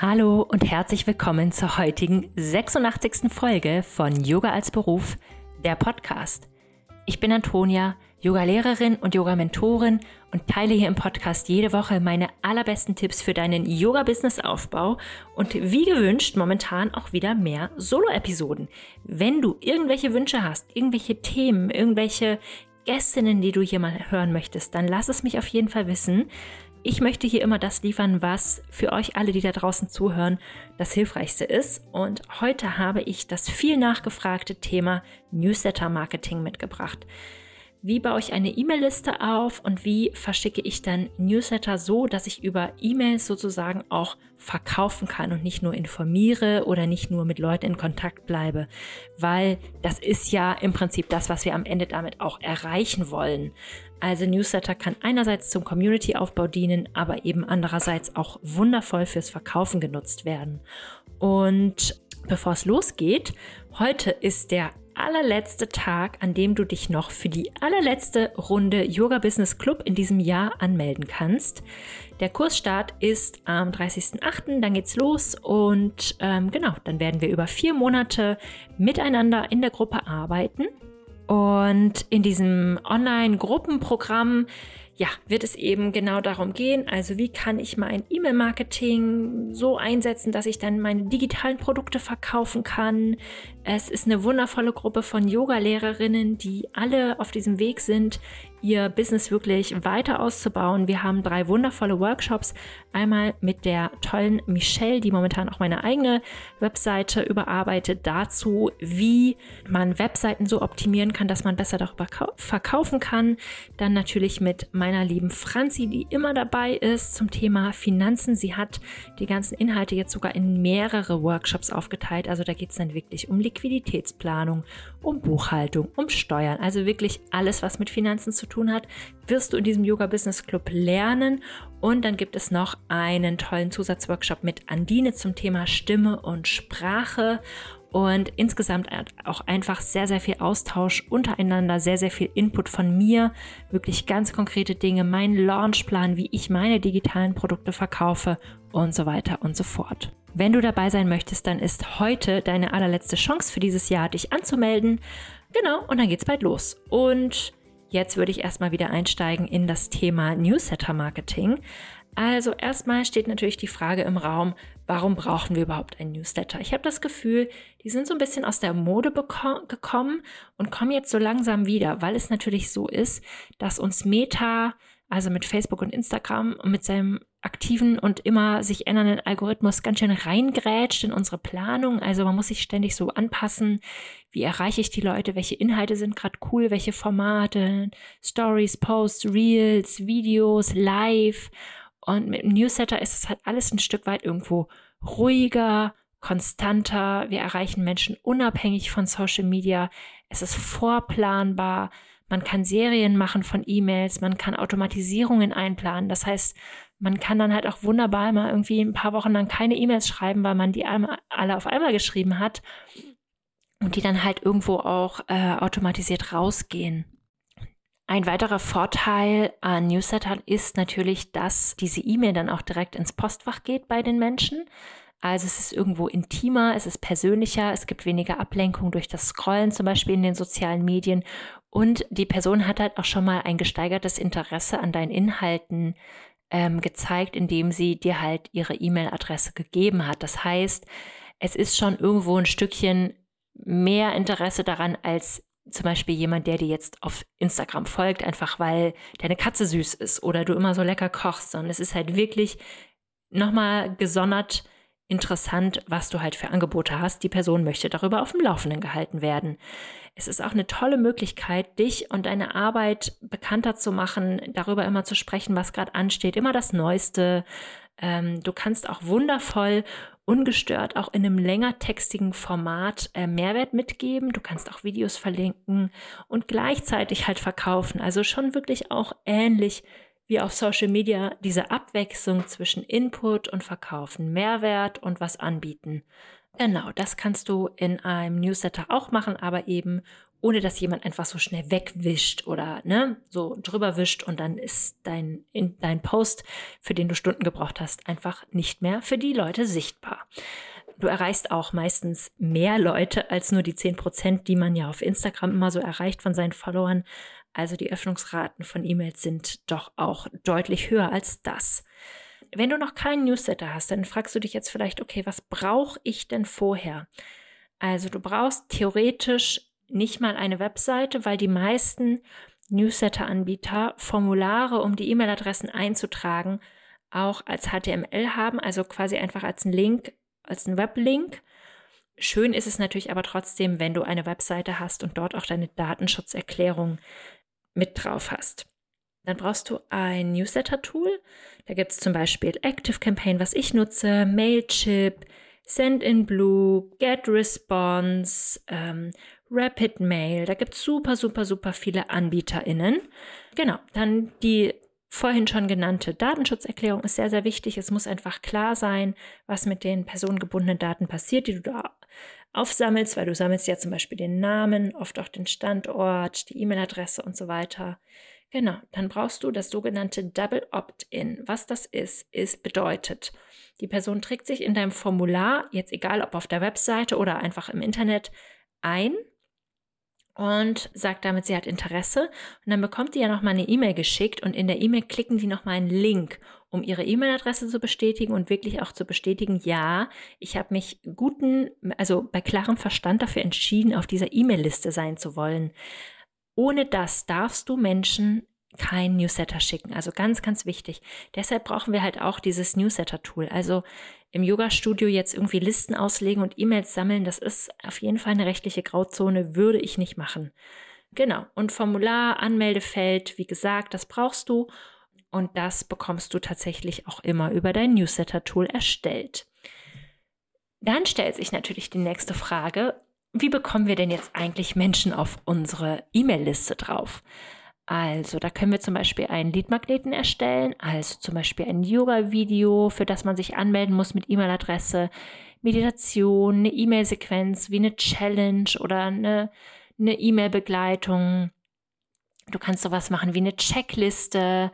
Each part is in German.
Hallo und herzlich willkommen zur heutigen 86. Folge von Yoga als Beruf, der Podcast. Ich bin Antonia, Yoga-Lehrerin und Yoga-Mentorin und teile hier im Podcast jede Woche meine allerbesten Tipps für deinen Yoga-Business-Aufbau und wie gewünscht momentan auch wieder mehr Solo-Episoden. Wenn du irgendwelche Wünsche hast, irgendwelche Themen, irgendwelche Gästinnen, die du hier mal hören möchtest, dann lass es mich auf jeden Fall wissen. Ich möchte hier immer das liefern, was für euch alle, die da draußen zuhören, das Hilfreichste ist. Und heute habe ich das viel nachgefragte Thema Newsletter Marketing mitgebracht. Wie baue ich eine E-Mail-Liste auf und wie verschicke ich dann Newsletter so, dass ich über E-Mails sozusagen auch verkaufen kann und nicht nur informiere oder nicht nur mit Leuten in Kontakt bleibe, weil das ist ja im Prinzip das, was wir am Ende damit auch erreichen wollen. Also Newsletter kann einerseits zum Community-Aufbau dienen, aber eben andererseits auch wundervoll fürs Verkaufen genutzt werden. Und bevor es losgeht, heute ist der allerletzte Tag, an dem du dich noch für die allerletzte Runde Yoga Business Club in diesem Jahr anmelden kannst. Der Kursstart ist am 30.08., dann geht's los und ähm, genau, dann werden wir über vier Monate miteinander in der Gruppe arbeiten. Und in diesem Online-Gruppenprogramm ja, wird es eben genau darum gehen, also wie kann ich mein E-Mail-Marketing so einsetzen, dass ich dann meine digitalen Produkte verkaufen kann. Es ist eine wundervolle Gruppe von Yoga-Lehrerinnen, die alle auf diesem Weg sind, ihr Business wirklich weiter auszubauen. Wir haben drei wundervolle Workshops. Einmal mit der tollen Michelle, die momentan auch meine eigene Webseite überarbeitet, dazu, wie man Webseiten so optimieren kann, dass man besser darüber verkaufen kann. Dann natürlich mit meiner lieben Franzi, die immer dabei ist zum Thema Finanzen. Sie hat die ganzen Inhalte jetzt sogar in mehrere Workshops aufgeteilt. Also da geht es dann wirklich um Liquiditätsplanung, um Buchhaltung, um Steuern. Also wirklich alles, was mit Finanzen zu tun hat, wirst du in diesem Yoga Business Club lernen. Und dann gibt es noch einen tollen Zusatzworkshop mit Andine zum Thema Stimme und Sprache. Und insgesamt auch einfach sehr, sehr viel Austausch untereinander, sehr, sehr viel Input von mir, wirklich ganz konkrete Dinge, mein Launchplan, wie ich meine digitalen Produkte verkaufe und so weiter und so fort. Wenn du dabei sein möchtest, dann ist heute deine allerletzte Chance für dieses Jahr, dich anzumelden. Genau, und dann geht's bald los. Und Jetzt würde ich erstmal wieder einsteigen in das Thema Newsletter-Marketing. Also erstmal steht natürlich die Frage im Raum, warum brauchen wir überhaupt ein Newsletter? Ich habe das Gefühl, die sind so ein bisschen aus der Mode gekommen und kommen jetzt so langsam wieder, weil es natürlich so ist, dass uns Meta, also mit Facebook und Instagram und mit seinem aktiven und immer sich ändernden Algorithmus ganz schön reingrätscht in unsere Planung. Also man muss sich ständig so anpassen. Wie erreiche ich die Leute? Welche Inhalte sind gerade cool? Welche Formate? Stories, Posts, Reels, Videos, Live. Und mit dem Newsletter ist es halt alles ein Stück weit irgendwo ruhiger, konstanter. Wir erreichen Menschen unabhängig von Social Media. Es ist vorplanbar. Man kann Serien machen von E-Mails, man kann Automatisierungen einplanen. Das heißt, man kann dann halt auch wunderbar mal irgendwie ein paar Wochen lang keine E-Mails schreiben, weil man die alle auf einmal geschrieben hat und die dann halt irgendwo auch äh, automatisiert rausgehen. Ein weiterer Vorteil an Newslettern ist natürlich, dass diese E-Mail dann auch direkt ins Postfach geht bei den Menschen. Also es ist irgendwo intimer, es ist persönlicher, es gibt weniger Ablenkung durch das Scrollen zum Beispiel in den sozialen Medien und die Person hat halt auch schon mal ein gesteigertes Interesse an deinen Inhalten ähm, gezeigt, indem sie dir halt ihre E-Mail-Adresse gegeben hat. Das heißt, es ist schon irgendwo ein Stückchen mehr Interesse daran als zum Beispiel jemand, der dir jetzt auf Instagram folgt, einfach weil deine Katze süß ist oder du immer so lecker kochst, sondern es ist halt wirklich nochmal gesondert interessant, was du halt für Angebote hast. Die Person möchte darüber auf dem Laufenden gehalten werden. Es ist auch eine tolle Möglichkeit, dich und deine Arbeit bekannter zu machen, darüber immer zu sprechen, was gerade ansteht, immer das Neueste. Ähm, du kannst auch wundervoll ungestört auch in einem längertextigen Format äh, Mehrwert mitgeben. Du kannst auch Videos verlinken und gleichzeitig halt verkaufen. Also schon wirklich auch ähnlich wie auf Social Media diese Abwechslung zwischen Input und Verkaufen, Mehrwert und was anbieten. Genau, das kannst du in einem Newsletter auch machen, aber eben ohne dass jemand einfach so schnell wegwischt oder ne, so drüber wischt und dann ist dein, in, dein Post, für den du Stunden gebraucht hast, einfach nicht mehr für die Leute sichtbar. Du erreichst auch meistens mehr Leute als nur die 10 Prozent, die man ja auf Instagram immer so erreicht von seinen Followern. Also die Öffnungsraten von E-Mails sind doch auch deutlich höher als das. Wenn du noch keinen Newsletter hast, dann fragst du dich jetzt vielleicht, okay, was brauche ich denn vorher? Also du brauchst theoretisch nicht mal eine Webseite, weil die meisten Newsletter-Anbieter Formulare, um die E-Mail-Adressen einzutragen, auch als HTML haben, also quasi einfach als ein Link, als ein Weblink. Schön ist es natürlich aber trotzdem, wenn du eine Webseite hast und dort auch deine Datenschutzerklärung mit drauf hast. Dann brauchst du ein Newsletter-Tool. Da gibt es zum Beispiel ActiveCampaign, was ich nutze, Mailchimp, SendInBlue, GetResponse, ähm, Rapid Mail. Da gibt es super, super, super viele AnbieterInnen. Genau, dann die vorhin schon genannte Datenschutzerklärung ist sehr, sehr wichtig. Es muss einfach klar sein, was mit den personengebundenen Daten passiert, die du da aufsammelst, weil du sammelst ja zum Beispiel den Namen, oft auch den Standort, die E-Mail-Adresse und so weiter. Genau, dann brauchst du das sogenannte Double Opt-in. Was das ist, ist bedeutet, die Person trägt sich in deinem Formular, jetzt egal ob auf der Webseite oder einfach im Internet, ein und sagt damit, sie hat Interesse. Und dann bekommt die ja nochmal eine E-Mail geschickt und in der E-Mail klicken die nochmal einen Link, um ihre E-Mail-Adresse zu bestätigen und wirklich auch zu bestätigen, ja, ich habe mich guten, also bei klarem Verstand dafür entschieden, auf dieser E-Mail-Liste sein zu wollen. Ohne das darfst du Menschen kein Newsletter schicken. Also ganz, ganz wichtig. Deshalb brauchen wir halt auch dieses Newsletter-Tool. Also im Yoga-Studio jetzt irgendwie Listen auslegen und E-Mails sammeln, das ist auf jeden Fall eine rechtliche Grauzone, würde ich nicht machen. Genau. Und Formular, Anmeldefeld, wie gesagt, das brauchst du. Und das bekommst du tatsächlich auch immer über dein Newsletter-Tool erstellt. Dann stellt sich natürlich die nächste Frage, wie bekommen wir denn jetzt eigentlich Menschen auf unsere E-Mail-Liste drauf? Also, da können wir zum Beispiel einen Leadmagneten erstellen, also zum Beispiel ein Yoga-Video, für das man sich anmelden muss mit E-Mail-Adresse, Meditation, eine E-Mail-Sequenz wie eine Challenge oder eine E-Mail-Begleitung. Du kannst sowas machen wie eine Checkliste.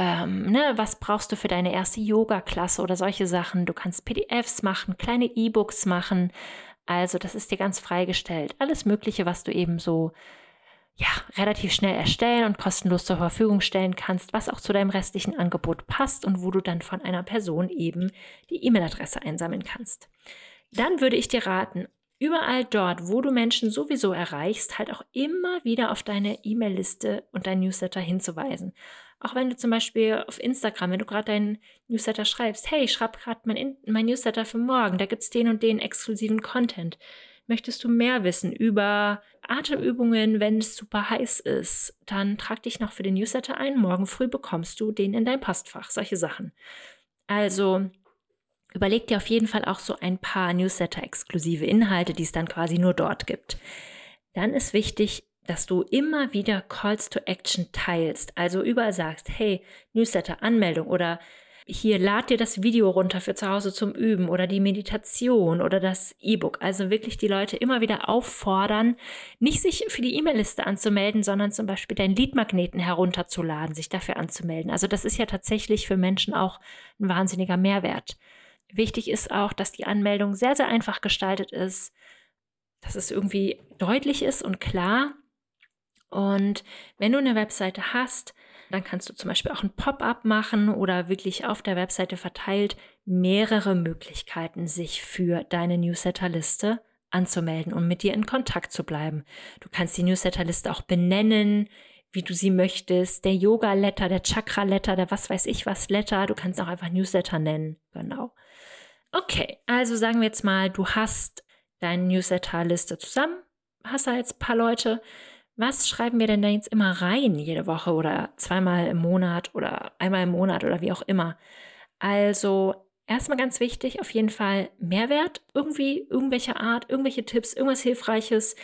Ähm, ne, was brauchst du für deine erste Yoga-Klasse oder solche Sachen? Du kannst PDFs machen, kleine E-Books machen. Also, das ist dir ganz freigestellt. Alles Mögliche, was du eben so ja, relativ schnell erstellen und kostenlos zur Verfügung stellen kannst, was auch zu deinem restlichen Angebot passt und wo du dann von einer Person eben die E-Mail-Adresse einsammeln kannst. Dann würde ich dir raten, überall dort, wo du Menschen sowieso erreichst, halt auch immer wieder auf deine E-Mail-Liste und dein Newsletter hinzuweisen. Auch wenn du zum Beispiel auf Instagram, wenn du gerade deinen Newsletter schreibst, hey, ich schreibe gerade mein, mein Newsletter für morgen, da gibt es den und den exklusiven Content. Möchtest du mehr wissen über Atemübungen, wenn es super heiß ist, dann trag dich noch für den Newsletter ein. Morgen früh bekommst du den in dein Postfach. Solche Sachen. Also überleg dir auf jeden Fall auch so ein paar Newsletter-exklusive Inhalte, die es dann quasi nur dort gibt. Dann ist wichtig, dass du immer wieder Calls to Action teilst. Also überall sagst, hey, Newsletter, Anmeldung oder hier lad dir das Video runter für zu Hause zum Üben oder die Meditation oder das E-Book. Also wirklich die Leute immer wieder auffordern, nicht sich für die E-Mail-Liste anzumelden, sondern zum Beispiel deinen Leadmagneten herunterzuladen, sich dafür anzumelden. Also das ist ja tatsächlich für Menschen auch ein wahnsinniger Mehrwert. Wichtig ist auch, dass die Anmeldung sehr, sehr einfach gestaltet ist, dass es irgendwie deutlich ist und klar. Und wenn du eine Webseite hast, dann kannst du zum Beispiel auch ein Pop-up machen oder wirklich auf der Webseite verteilt mehrere Möglichkeiten, sich für deine Newsletterliste anzumelden und mit dir in Kontakt zu bleiben. Du kannst die Newsletterliste auch benennen, wie du sie möchtest. Der Yoga-Letter, der Chakra-Letter, der was weiß ich was Letter. Du kannst auch einfach Newsletter nennen. Genau. Okay, also sagen wir jetzt mal, du hast deine Newsletterliste zusammen, hast da jetzt ein paar Leute, was schreiben wir denn da jetzt immer rein jede Woche oder zweimal im Monat oder einmal im Monat oder wie auch immer? Also erstmal ganz wichtig, auf jeden Fall Mehrwert, irgendwie irgendwelche Art, irgendwelche Tipps, irgendwas Hilfreiches,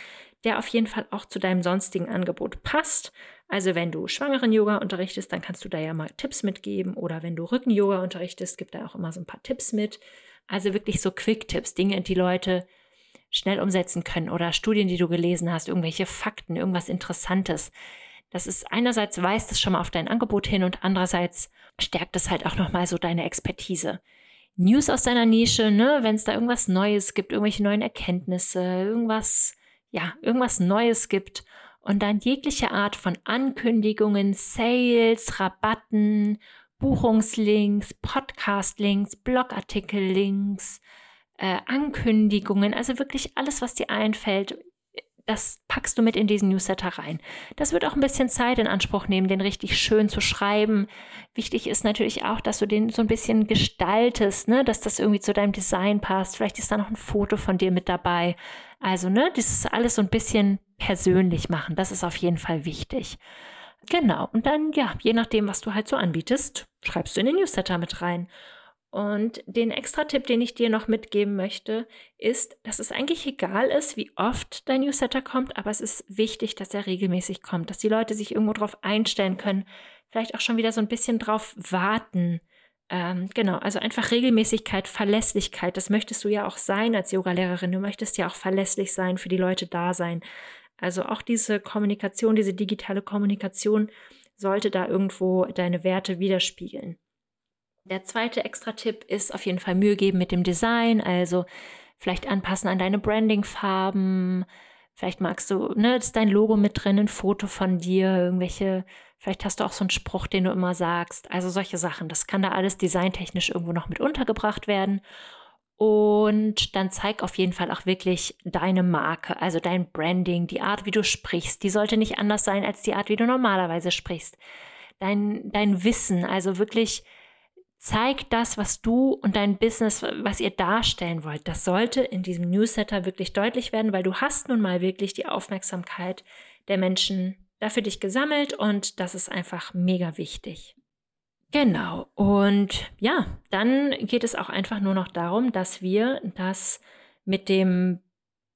der auf jeden Fall auch zu deinem sonstigen Angebot passt. Also wenn du schwangeren Yoga unterrichtest, dann kannst du da ja mal Tipps mitgeben oder wenn du Rücken-Yoga unterrichtest, gibt da auch immer so ein paar Tipps mit. Also wirklich so Quick-Tipps, Dinge, die Leute schnell umsetzen können oder Studien, die du gelesen hast, irgendwelche Fakten, irgendwas Interessantes. Das ist einerseits weist es schon mal auf dein Angebot hin und andererseits stärkt es halt auch nochmal so deine Expertise. News aus deiner Nische, ne, wenn es da irgendwas Neues gibt, irgendwelche neuen Erkenntnisse, irgendwas, ja, irgendwas Neues gibt und dann jegliche Art von Ankündigungen, Sales, Rabatten, Buchungslinks, Podcastlinks, Blogartikellinks, äh, Ankündigungen, also wirklich alles, was dir einfällt, das packst du mit in diesen Newsletter rein. Das wird auch ein bisschen Zeit in Anspruch nehmen, den richtig schön zu schreiben. Wichtig ist natürlich auch, dass du den so ein bisschen gestaltest, ne? dass das irgendwie zu deinem Design passt. Vielleicht ist da noch ein Foto von dir mit dabei. Also, ne, das ist alles so ein bisschen persönlich machen. Das ist auf jeden Fall wichtig. Genau. Und dann, ja, je nachdem, was du halt so anbietest, schreibst du in den Newsletter mit rein. Und den extra Tipp, den ich dir noch mitgeben möchte, ist, dass es eigentlich egal ist, wie oft dein Newsletter kommt, aber es ist wichtig, dass er regelmäßig kommt, dass die Leute sich irgendwo darauf einstellen können, vielleicht auch schon wieder so ein bisschen drauf warten. Ähm, genau, also einfach Regelmäßigkeit, Verlässlichkeit, das möchtest du ja auch sein als Yogalehrerin. Du möchtest ja auch verlässlich sein, für die Leute da sein. Also auch diese Kommunikation, diese digitale Kommunikation sollte da irgendwo deine Werte widerspiegeln. Der zweite Extra-Tipp ist auf jeden Fall Mühe geben mit dem Design, also vielleicht anpassen an deine Branding-Farben. Vielleicht magst du, ne, ist dein Logo mit drin, ein Foto von dir, irgendwelche, vielleicht hast du auch so einen Spruch, den du immer sagst. Also solche Sachen. Das kann da alles designtechnisch irgendwo noch mit untergebracht werden. Und dann zeig auf jeden Fall auch wirklich deine Marke, also dein Branding, die Art, wie du sprichst. Die sollte nicht anders sein als die Art, wie du normalerweise sprichst. Dein, dein Wissen, also wirklich zeig das, was du und dein Business, was ihr darstellen wollt. Das sollte in diesem Newsletter wirklich deutlich werden, weil du hast nun mal wirklich die Aufmerksamkeit der Menschen dafür dich gesammelt und das ist einfach mega wichtig. Genau. Und ja, dann geht es auch einfach nur noch darum, dass wir das mit dem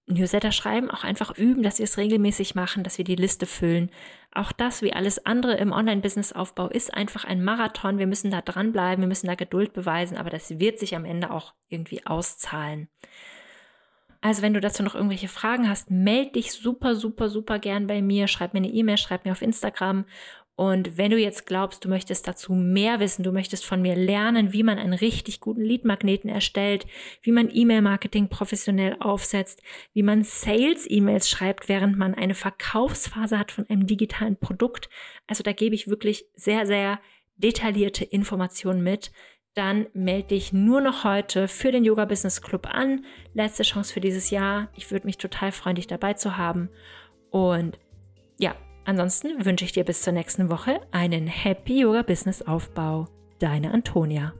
Newsletter schreiben auch einfach üben, dass wir es regelmäßig machen, dass wir die Liste füllen. Auch das, wie alles andere im Online-Business-Aufbau, ist einfach ein Marathon. Wir müssen da dranbleiben, wir müssen da Geduld beweisen, aber das wird sich am Ende auch irgendwie auszahlen. Also wenn du dazu noch irgendwelche Fragen hast, melde dich super, super, super gern bei mir. Schreib mir eine E-Mail, schreib mir auf Instagram und wenn du jetzt glaubst, du möchtest dazu mehr wissen, du möchtest von mir lernen, wie man einen richtig guten Lead-Magneten erstellt, wie man E-Mail-Marketing professionell aufsetzt, wie man Sales-E-Mails schreibt, während man eine Verkaufsphase hat von einem digitalen Produkt. Also da gebe ich wirklich sehr, sehr detaillierte Informationen mit. Dann melde dich nur noch heute für den Yoga Business Club an. Letzte Chance für dieses Jahr. Ich würde mich total freuen, dich dabei zu haben. Und ja, Ansonsten wünsche ich dir bis zur nächsten Woche einen Happy Yoga Business Aufbau. Deine Antonia.